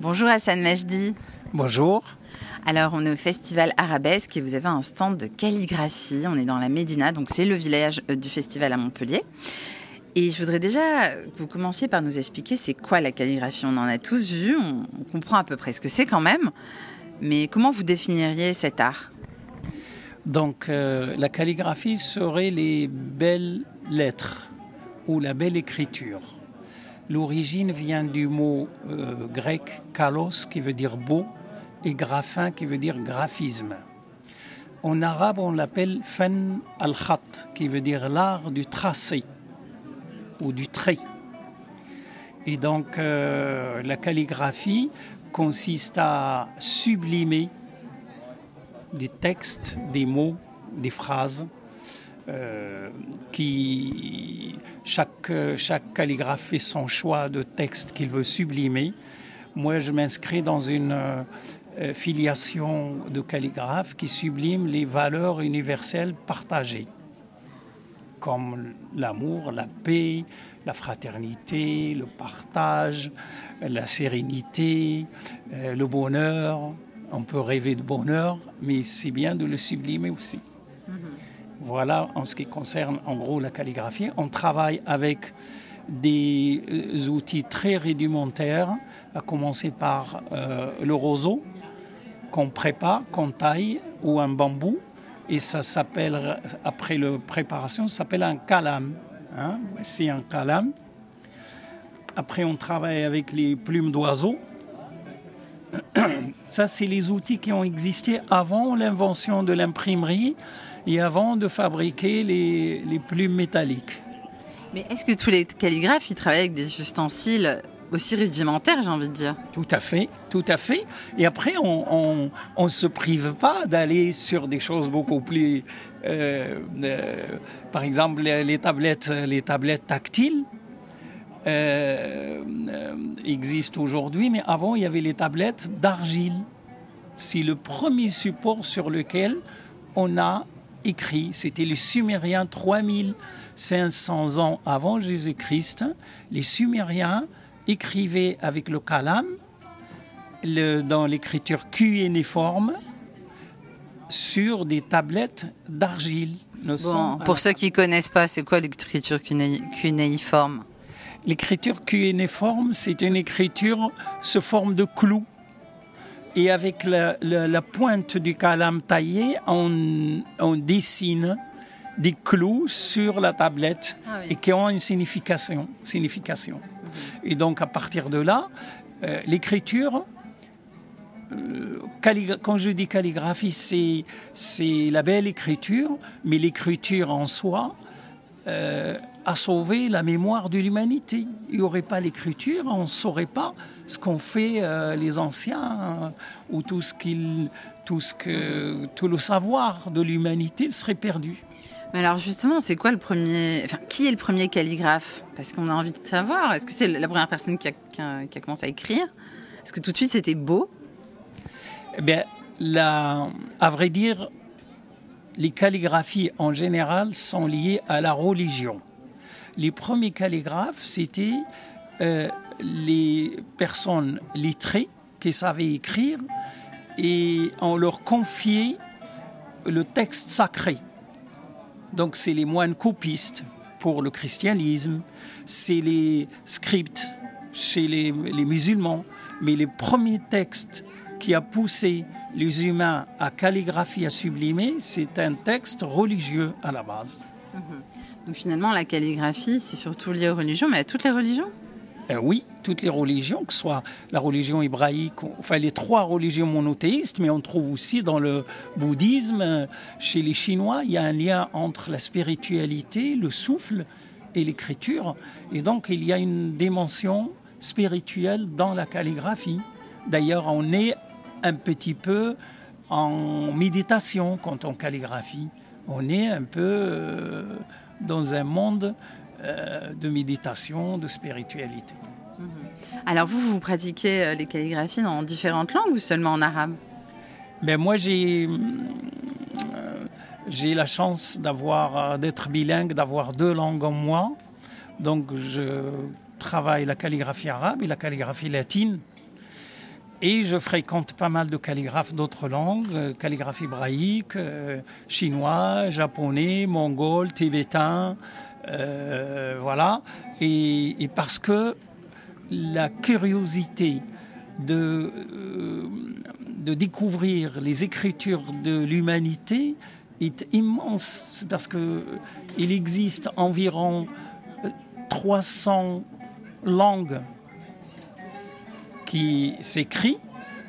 Bonjour Hassan Majdi. Bonjour. Alors, on est au Festival Arabesque et vous avez un stand de calligraphie. On est dans la Médina, donc c'est le village euh, du festival à Montpellier. Et je voudrais déjà que vous commenciez par nous expliquer c'est quoi la calligraphie. On en a tous vu, on, comprend à peu près ce que c'est quand même. Mais comment vous définiriez cet art? Donc, euh, la calligraphie serait les belles lettres ou la belle écriture. L'origine vient du mot euh, grec kalos qui veut dire beau et graphin qui veut dire graphisme. En arabe, on l'appelle fan al-khat qui veut dire l'art du tracé ou du trait. Et donc euh, la calligraphie consiste à sublimer des textes, des mots, des phrases. Euh, qui chaque, chaque calligraphe fait son choix de texte qu'il veut sublimer. Moi, je m'inscris dans une euh, filiation de calligraphe qui sublime les valeurs universelles partagées comme l'amour, la paix, la fraternité, le partage, la sérénité, euh, le bonheur. On peut rêver de bonheur, mais c'est bien de le sublimer aussi. Mm-hmm. Voilà en ce qui concerne en gros la calligraphie. On travaille avec des euh, outils très rudimentaires, à commencer par euh, le roseau qu'on prépare, qu'on taille, ou un bambou et ça s'appelle, après la préparation, ça s'appelle un calam. Hein? C'est un calam. Après, on travaille avec les plumes d'oiseaux. Ça, c'est les outils qui ont existé avant l'invention de l'imprimerie et avant de fabriquer les, les plumes métalliques. Mais est-ce que tous les calligraphes, ils travaillent avec des ustensiles aussi rudimentaire, j'ai envie de dire? Tout à fait, tout à fait. Et après, on ne se prive pas d'aller sur des choses beaucoup plus... Euh, euh, par exemple, les, tablettes, les tablettes tactiles euh, existent aujourd'hui, mais avant, il y avait les tablettes d'argile. C'est le premier support sur lequel on a écrit. C'était les Sumériens 3500 ans avant Jésus-Christ. Les Sumériens écrivait avec le calam dans l'écriture cunéiforme sur des tablettes d'argile. Bon, pour ceux qui connaissent pas, c'est quoi l'écriture cunéiforme? L'écriture cunéiforme, c'est une écriture sous forme de clou. Et avec la, pointe du calam taillé, on, on, dessine des clous sur la tablette ah et qui ont une signification. signification. Et donc à partir de là, euh, l'écriture, euh, quand je dis calligraphie, c'est la belle écriture, mais l'écriture en soi euh, a sauvé la mémoire de l'humanité. Il n'y aurait pas l'écriture, on ne saurait pas ce qu'ont fait les anciens ou tout ce tout ce que tout le savoir de l'humanité serait perdu. Mais alors justement, c'est quoi le premier enfin, Qui est le premier calligraphe? Parce qu'on a envie de savoir. Est-ce que c'est la première personne qui a, qui a, commencé à écrire? Est-ce que tout de suite c'était beau? Eh bien, la, à vrai dire, les calligraphies en général sont liées à la religion. Les premiers calligraphes, c'était euh, les personnes lettrées qui savaient écrire et on leur confiait le texte sacré. Donc c'est les moines copistes pour le christianisme, c'est les scripts chez les, musulmans, mais les premiers textes qui a poussé les humains à calligraphie, à sublimer, c'est un texte religieux à la base. Mhm. Donc finalement, la calligraphie, c'est surtout lié aux religions, mais à toutes les religions? Euh, oui, toutes les religions, que ce soit la religion hébraïque, enfin les trois religions monothéistes, mais on trouve aussi dans le bouddhisme, chez les Chinois, il y a un lien entre la spiritualité, le souffle et l'écriture. Et donc il y a une dimension spirituelle dans la calligraphie. D'ailleurs, on est un petit peu en méditation quand on calligraphie. On est un peu euh, dans un monde euh, de méditation, de spiritualité. Mhm. Alors vous, vous pratiquez euh, les calligraphies dans différentes langues ou seulement en arabe? Ben Moi, j'ai euh, j'ai la chance d'avoir d'être bilingue, d'avoir deux langues en moi. Donc je travaille la calligraphie arabe et la calligraphie latine. Et je fréquente pas mal de calligraphes d'autres langues, euh, calligraphie hébraïque, euh, chinois, japonais, mongol, tibétain, euh, voilà. Et, parce que la curiosité de, de découvrir les écritures de l'humanité est immense, parce que il existe environ 300 langues qui s'écrit,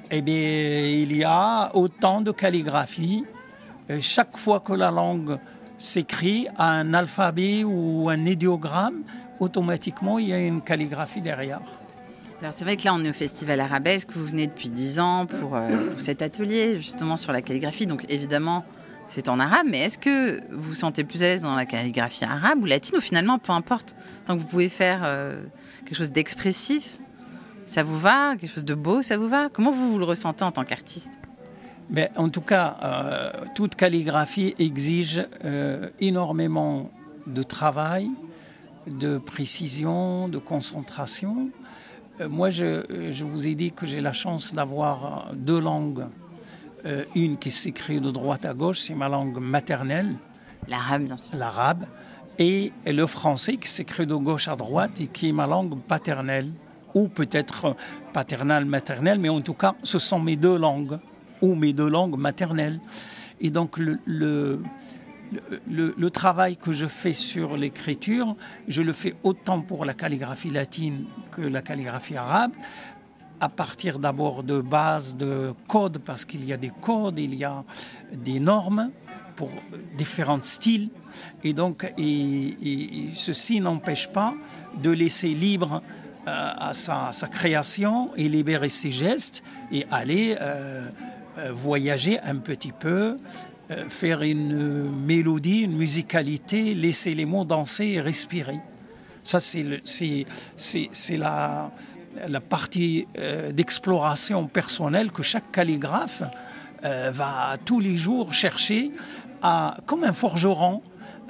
eh bien, il y a autant de calligraphie. chaque fois que la langue s'écrit un alphabet ou un idéogramme, automatiquement, il y a une calligraphie derrière. Alors c'est vrai que là on est au Festival Arabesque, vous venez depuis 10 ans pour, euh, pour, cet atelier justement sur la calligraphie, donc évidemment c'est en arabe, mais est-ce que vous vous sentez plus à l'aise dans la calligraphie arabe ou latine ou finalement peu importe, tant que vous pouvez faire euh, quelque chose d'expressif? Ça vous va? Quelque chose de beau, ça vous va? Comment vous, vous le ressentez en tant qu'artiste? Mais en tout cas, euh, toute calligraphie exige euh, énormément de travail, de précision, de concentration. Euh, moi, je, je, vous ai dit que j'ai la chance d'avoir deux langues. une qui s'écrit de droite à gauche, c'est ma langue maternelle. L'arabe, bien sûr. L'arabe. Et le français qui s'écrit de gauche à droite et qui est ma langue paternelle ou peut-être paternelle, maternelle, mais en tout cas, ce sont mes deux langues, ou mes deux langues maternelles. Et donc, le, le, le, travail que je fais sur l'écriture, je le fais autant pour la calligraphie latine que la calligraphie arabe, à partir d'abord de bases de codes, parce qu'il y a des codes, il y a des normes pour différents styles. Et donc, et ceci n'empêche pas de laisser libre à sa, création et libérer ses gestes et aller euh, euh, voyager un petit peu, faire une mélodie, une musicalité, laisser les mots danser et respirer. Ça, c'est la, la partie d'exploration personnelle que chaque calligraphe va tous les jours chercher à, comme un forgeron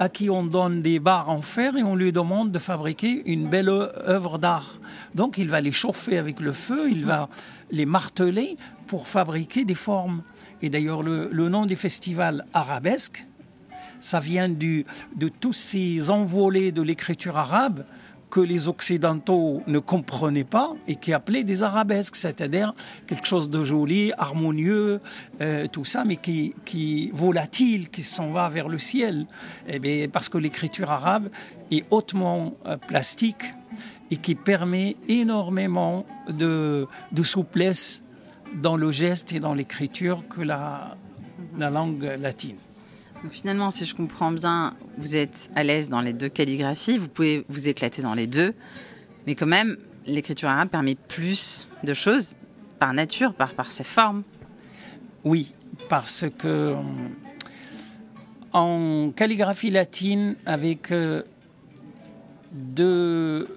à qui on donne des barres en fer et on lui demande de fabriquer une belle œuvre d'art. Donc il va les chauffer avec le feu, il va les marteler pour fabriquer des formes. Et d'ailleurs, le, nom des festivals arabesques, ça vient de tous ces envolés de l'écriture arabe que les Occidentaux ne comprenaient pas et qui appelaient des arabesques, c'est-à-dire quelque chose de joli, harmonieux, euh, tout ça, mais qui, qui volatile, qui s'en va vers le ciel. Eh bien, parce que l'écriture arabe est hautement euh, plastique et qui permet énormément de, de souplesse dans le geste et dans l'écriture que la, la langue latine. Donc finalement, si je comprends bien, vous êtes à l'aise dans les deux calligraphies, vous pouvez vous éclater dans les deux, mais quand même, l'écriture arabe permet plus de choses par nature, par, par ses formes. Oui, parce que en calligraphie latine, avec euh, deux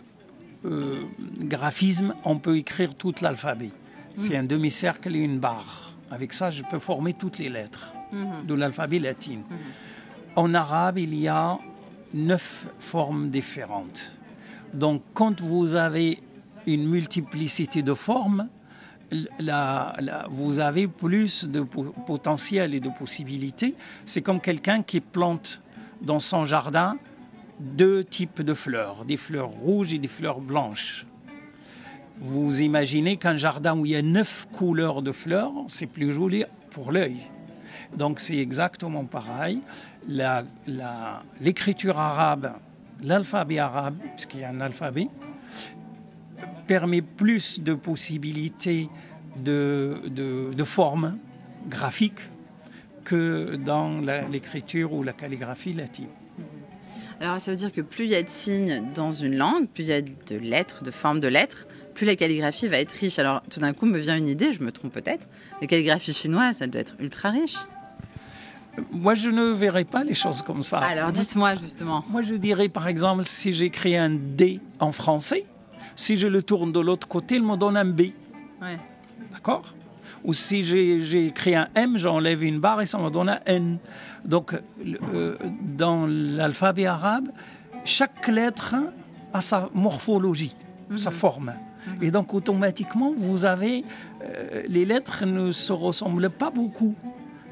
euh, graphismes, on peut écrire tout l'alphabet. C'est hmm. un demi-cercle et une barre. Avec ça, je peux former toutes les lettres. De l'alphabet latin. En arabe, il y a neuf formes différentes. Donc, quand vous avez une multiplicité de formes, vous avez plus de potentiel et de possibilités. C'est comme quelqu'un qui plante dans son jardin deux types de fleurs, des fleurs rouges et des fleurs blanches. Vous imaginez qu'un jardin où il y a neuf couleurs de fleurs, c'est plus joli pour l'œil. Donc c'est exactement pareil. L'écriture arabe, l'alphabet arabe, puisqu'il y a un alphabet, permet plus de possibilités de, de, formes graphiques que dans l'écriture ou la calligraphie latine. Alors ça veut dire que plus il y a de signes dans une langue, plus il y a de lettres, de formes de lettres, plus la calligraphie va être riche. Alors tout d'un coup me vient une idée, je me trompe peut-être, la calligraphie chinoise, ça doit être ultra riche. Moi, je ne verrais pas les choses comme ça. Alors, dites-moi justement. Moi, je dirais, par exemple, si j'écris un D en français, si je le tourne de l'autre côté, il me donne un B. Ouais. D'accord? Ou si j'ai écrit un M, j'enlève une barre et ça me donne un N. Donc, euh, dans l'alphabet arabe, chaque lettre a sa morphologie, sa mhm. forme. Et donc automatiquement, vous avez euh, les lettres ne se ressemblent pas beaucoup.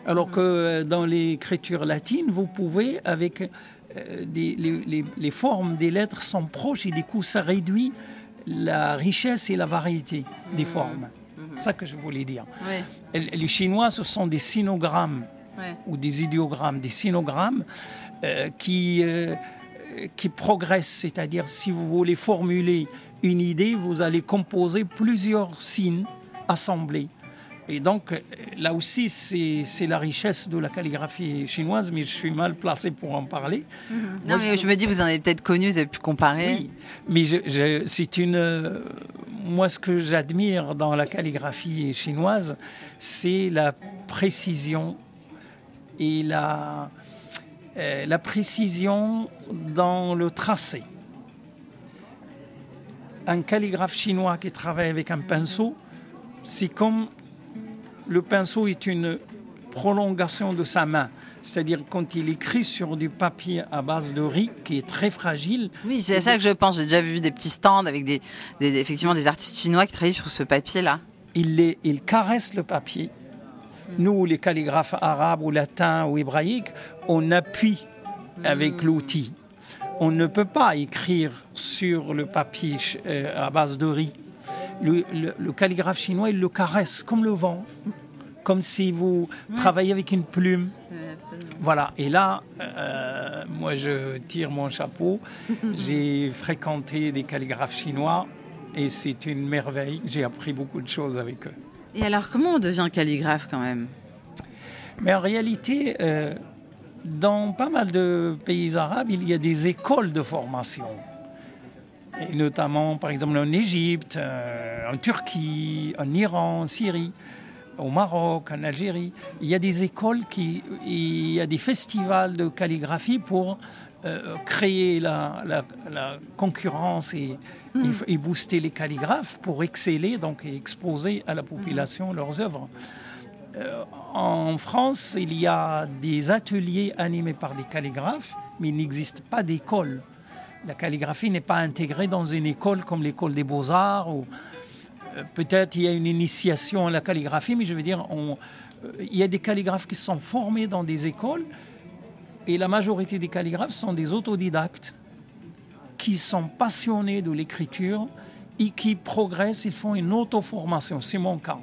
Alors que euh, dans l'écriture latine, vous pouvez avec euh, des- les, les- les formes des lettres sont proches et du coup ça réduit la richesse et la variété des formes. C'est ça que je voulais dire. Les Chinois, ce sont des sinogrammes ou des idéogrammes, des sinogrammes euh, qui, euh, qui progressent. C'est-à-dire, si vous voulez formuler une idée, vous allez composer plusieurs signes assemblés. Et donc, là aussi, c'est la richesse de la calligraphie chinoise, mais je suis mal placé pour en parler. Non, mais je me dis, vous en avez peut-être connu, vous avez pu comparer. Oui, mais je- je- c'est une. euh, moi, ce que j'admire dans la calligraphie chinoise, c'est la précision et la, euh, la précision dans le tracé. Un calligraphe chinois qui travaille avec un pinceau, c'est comme le pinceau est une prolongation de sa main. C'est-à-dire quand il écrit sur du papier à base de riz qui est très fragile, Oui, c'est ça que je pense. J'ai déjà vu des petits stands avec des, des- effectivement des artistes chinois qui travaillent sur ce papier-là. il, les- il caresse le papier. Nous, les calligraphes arabes ou latins ou hébraïques, on appuie avec l'outil. On ne peut pas écrire sur le papier euh, à base de riz. Le, le- le calligraphe chinois, il le caresse comme le vent, comme si vous travaillez avec une plume. Voilà, et là, euh, moi je tire mon chapeau. J'ai fréquenté des calligraphes chinois et c'est une merveille. J'ai appris beaucoup de choses avec eux. Et alors, comment on devient calligraphe quand même? Mais en réalité, euh, dans pas mal de pays arabes, il y a des écoles de formation. Et notamment, par exemple, en Égypte, euh, en Turquie, en Iran, en Syrie, au Maroc, en Algérie. Il y a des écoles qui. Il y a des festivals de calligraphie pour euh, créer la, la- la concurrence et, et- et booster les calligraphes pour exceller donc, et exposer à la population leurs œuvres. Euh, en France, il y a des ateliers animés par des calligraphes, mais il n'existe pas d'école. La calligraphie n'est pas intégrée dans une école comme l'école des beaux-arts. Ou, peut-être il y a une initiation à la calligraphie, mais je veux dire, euh, il y a des calligraphes qui sont formés dans des écoles, et la majorité des calligraphes sont des autodidactes qui sont passionnés de l'écriture et qui progressent, ils font une auto-formation. C'est mon cas.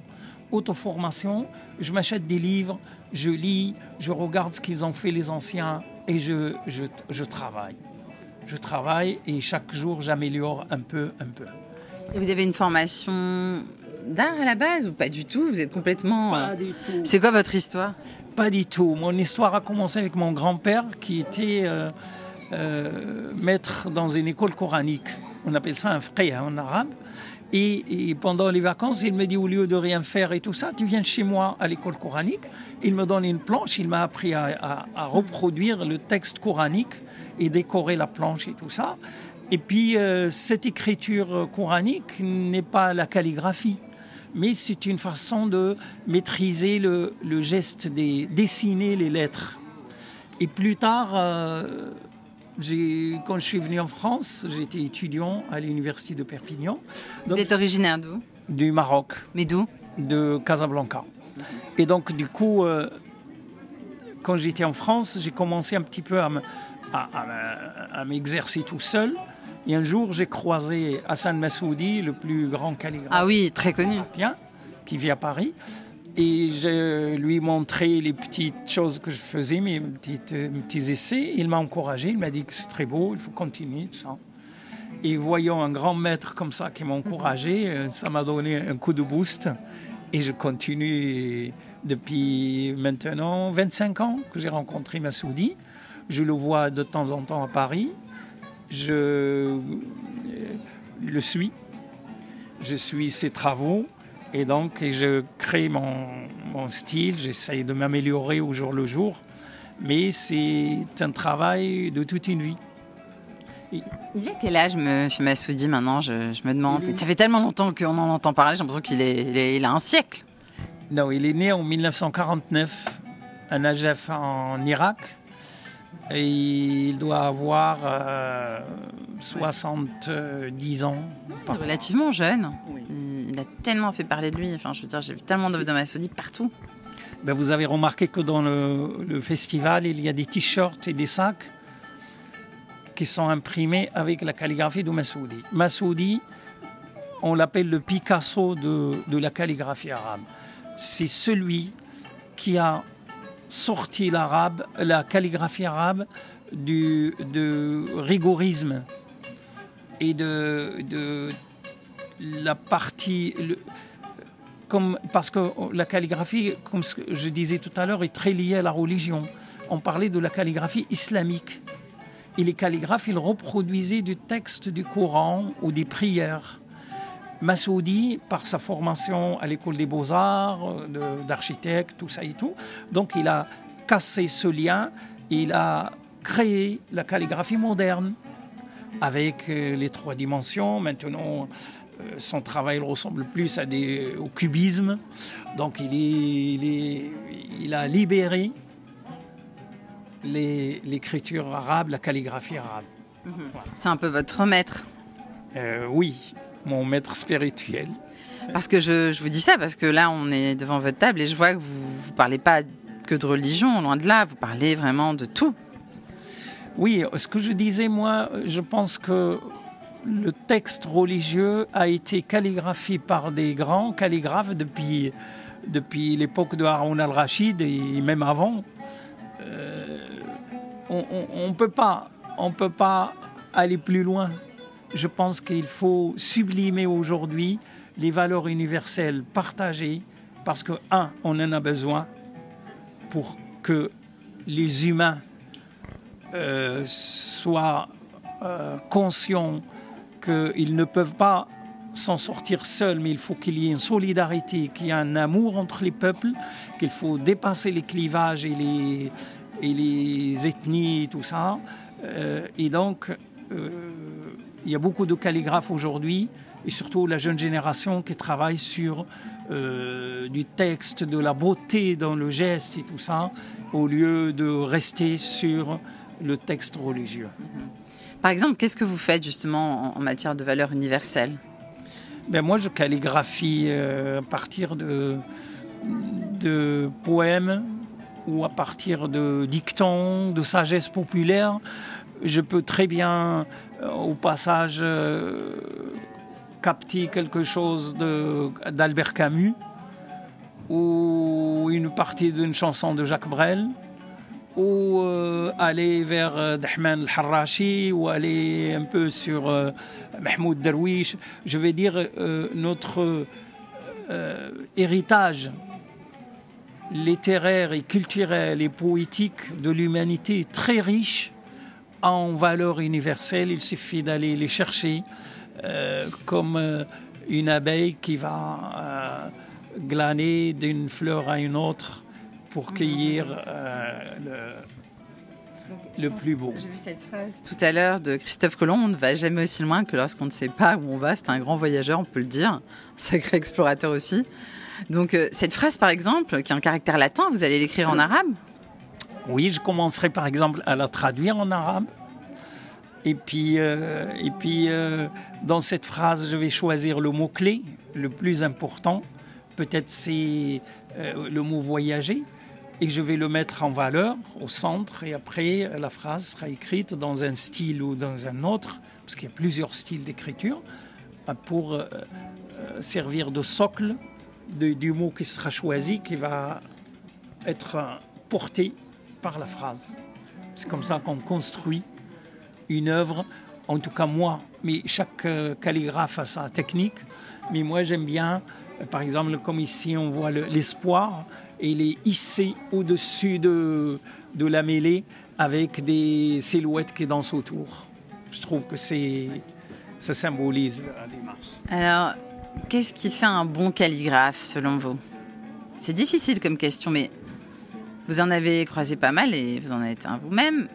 Auto-formation, je m'achète des livres, je lis, je regarde ce qu'ils ont fait les anciens et je travaille. Je travaille et chaque jour j'améliore un peu, un peu. Et vous avez une formation d'art à la base ou pas du tout? Vous êtes complètement. euh, Pas du tout. C'est quoi votre histoire? Pas du tout. Mon histoire a commencé avec mon grand-père qui était euh, euh, maître dans une école coranique. On appelle ça un frère en arabe. Et, et pendant les vacances, il me dit au lieu de rien faire et tout ça, tu viens chez moi à l'école coranique. Il me donne une planche, il m'a appris à, à- à reproduire le texte coranique et décorer la planche et tout ça. Et puis, euh, cette écriture coranique n'est pas la calligraphie mais c'est une façon de maîtriser le, le geste des dessiner les lettres. Et plus tard, euh, quand je suis venu en France, j'étais étudiant à l'université de Perpignan, Vous êtes originaire d'où? du Maroc, Mais d'où? De Casablanca. Et donc, du coup, euh, quand j'étais en France, j'ai commencé un petit peu à me- à- à me- à m'exercer tout seul. Et un jour, j'ai croisé Hassan Massoudi, le plus grand calligraphe Ah oui, très connu. qui vit à Paris. Et je lui montrais les petites choses que je faisais, mes, petites- mes petits essais. Il m'a encouragé, il m'a dit que c'est très beau, il faut continuer, tout ça. Et voyant un grand maître comme ça qui m'a encouragé, euh, ça m'a donné un coup de boost. Et je continue depuis maintenant 25 ans que j'ai rencontré Massoudi. Je le vois de temps en temps à Paris. Je euh, le suis je suis ses travaux et donc et je crée mon, mon style, j'essaye de m'améliorer au jour le jour, mais c'est un travail de toute une vie. Il a quel âge, monsieur Massoudi, maintenant je, je me demande? Ça fait tellement longtemps qu'on en entend parler, j'ai l'impression qu'il est, il est- il a un siècle. Non, il est né en 1949 à Najaf en Irak Et il doit avoir euh, 70 ans. Relativement jeune. Il a tellement fait parler de lui. Enfin, je veux dire, j'ai vu tellement de, de Massoudi partout. Ben, vous avez remarqué que dans le, le festival, il y a des t-shirts et des sacs qui sont imprimés avec la calligraphie de Massoudi. Massoudi, on l'appelle le Picasso de, de la calligraphie arabe. C'est celui qui a sorti l'arabe, la calligraphie arabe du rigorisme et de, de la partie comme, parce que la calligraphie, comme je disais tout à l'heure, est très liée à la religion. On parlait de la calligraphie islamique. Et les calligraphes, ils reproduisaient du texte du Coran ou des prières. Massoudi, par sa formation à l'école des beaux-arts, d'architecte, tout ça et tout, donc il a cassé ce lien, il a créé la calligraphie moderne avec euh, les trois dimensions. Maintenant, euh, son travail ressemble plus à des, au cubisme. Donc il, est, il, est, il a libéré l'écriture arabe, la calligraphie arabe. -hmm. C'est un peu votre maître euh, Oui, mon maître spirituel. Parce que je, je, vous dis ça, parce que là, on est devant votre table et je vois que vous ne parlez pas que de religion, loin de là, vous parlez vraiment de tout. Oui, ce que je disais, moi, je pense que le texte religieux a été calligraphié par des grands calligraphes depuis, depuis l'époque de Haroun al-Rachid et même avant. Euh, on ne peut, pas, on peut pas aller plus loin. Je pense qu'il faut sublimer aujourd'hui les valeurs universelles partagées parce que, un, on en a besoin pour que les humains euh, soient euh, conscients qu'ils ne peuvent pas s'en sortir seuls, mais il faut qu'il y ait une solidarité, qu'il y ait un amour entre les peuples, qu'il faut dépasser les clivages et les, et les ethnies, tout ça. Euh, et donc, il y a beaucoup de calligraphes aujourd'hui, et surtout la jeune génération qui travaille sur euh, du texte, de la beauté dans le geste et tout ça, au lieu de rester sur le texte religieux. Par exemple, qu'est-ce que vous faites justement en matière de valeurs universelles? Ben Moi, je calligraphie euh, à partir de, de poèmes ou à partir de dictons, de sagesse populaire. Je peux très bien, euh, au passage, euh, capter quelque chose d'Albert Camus ou une partie d'une chanson de Jacques Brel ou euh, aller vers Dahman al-Harrachi ou aller un peu sur Mahmoud Darwish. Je vais dire notre héritage littéraire et culturel et poétique de l'humanité est très riche en valeurs universelles. Il suffit d'aller les chercher euh, comme une abeille qui va glaner d'une fleur à une autre pour cueillir euh, le, le, plus beau. J'ai vu cette phrase tout à l'heure de Christophe Colomb, on ne va jamais aussi loin que lorsqu'on ne sait pas où on va. C'est un grand voyageur, on peut le dire, un sacré explorateur aussi. Donc euh, cette phrase, par exemple, qui a un caractère latin, vous allez l'écrire en arabe? Oui, je commencerai par exemple à la traduire en arabe. Et puis, euh, et puis euh, dans cette phrase, je vais choisir le mot-clé, le plus important. Peut-être c'est euh, le mot voyager et je vais le mettre en valeur au centre et après la phrase sera écrite dans un style ou dans un autre parce qu'il y a plusieurs styles d'écriture pour euh, servir de socle du mot qui sera choisi qui va être porté par la phrase. C'est comme ça qu'on construit une œuvre en tout cas moi. Mais chaque euh, calligraphe a sa technique. Mais moi j'aime bien par exemple comme ici on voit l'espoir le, et il est hissé au-dessus de, de la mêlée avec des silhouettes qui dansent autour. Je trouve que c'est ça symbolise la démarche. Alors, qu'est-ce qui fait un bon calligraphe selon vous? C'est difficile comme question, mais vous en avez croisé pas mal et vous en êtes un vous-même.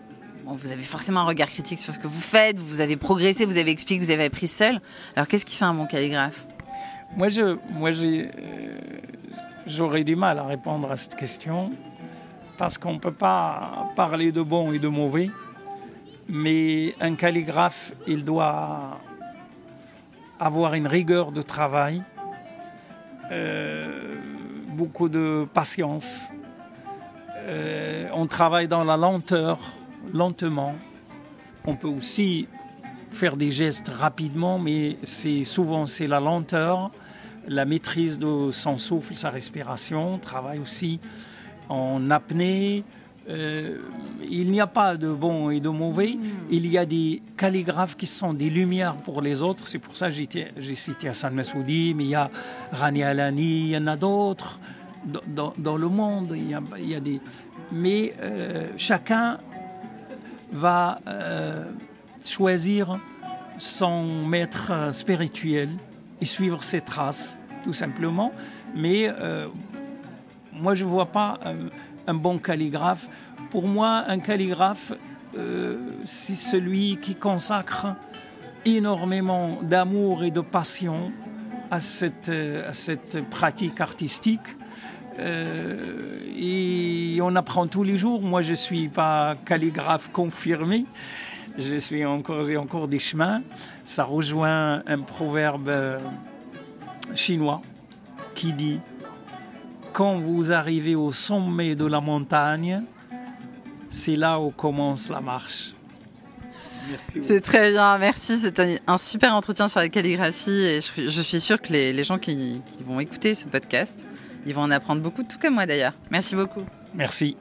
Bon, vous avez forcément un regard critique sur ce que vous faites, vous avez progressé, vous avez expliqué, vous avez appris seul. Alors, qu'est-ce qui fait un bon calligraphe? Moi, je, moi j'ai, euh, j'aurais du mal à répondre à cette question parce qu'on ne peut pas parler de bon et de mauvais. Mais un calligraphe, il doit avoir une rigueur de travail, euh, beaucoup de patience. Euh, on travaille dans la lenteur, lentement. On peut aussi faire des gestes rapidement, mais c'est souvent c'est la lenteur, la maîtrise de son souffle, sa respiration. On travaille aussi en apnée. Euh, il n'y a pas de bon et de mauvais. Hmm. Il y a des calligraphes qui sont des lumières pour les autres. C'est pour ça que j'ai cité Hassan Masoudi, mais il y a Rani Alani, il y en a d'autres dans, le monde. Il y a, des... Mais euh, chacun va euh, choisir son maître spirituel et suivre ses traces, tout simplement. Mais moi, je ne vois pas un, bon calligraphe. Pour moi, un calligraphe, euh, c'est celui qui consacre énormément d'amour et de passion à cette, à cette pratique artistique. Euh, et on apprend tous les jours. Moi, je ne suis pas calligraphe confirmé. Je suis encore, j'ai encore des chemins. Ça rejoint un proverbe euh, chinois qui dit quand vous arrivez au sommet de la montagne, c'est là où commence la marche. C'est très bien, merci. C'est un, super entretien sur la calligraphie et je, suis sûre que les, gens qui, qui vont écouter ce podcast, ils vont en apprendre beaucoup, tout comme moi d'ailleurs. Merci beaucoup. Merci.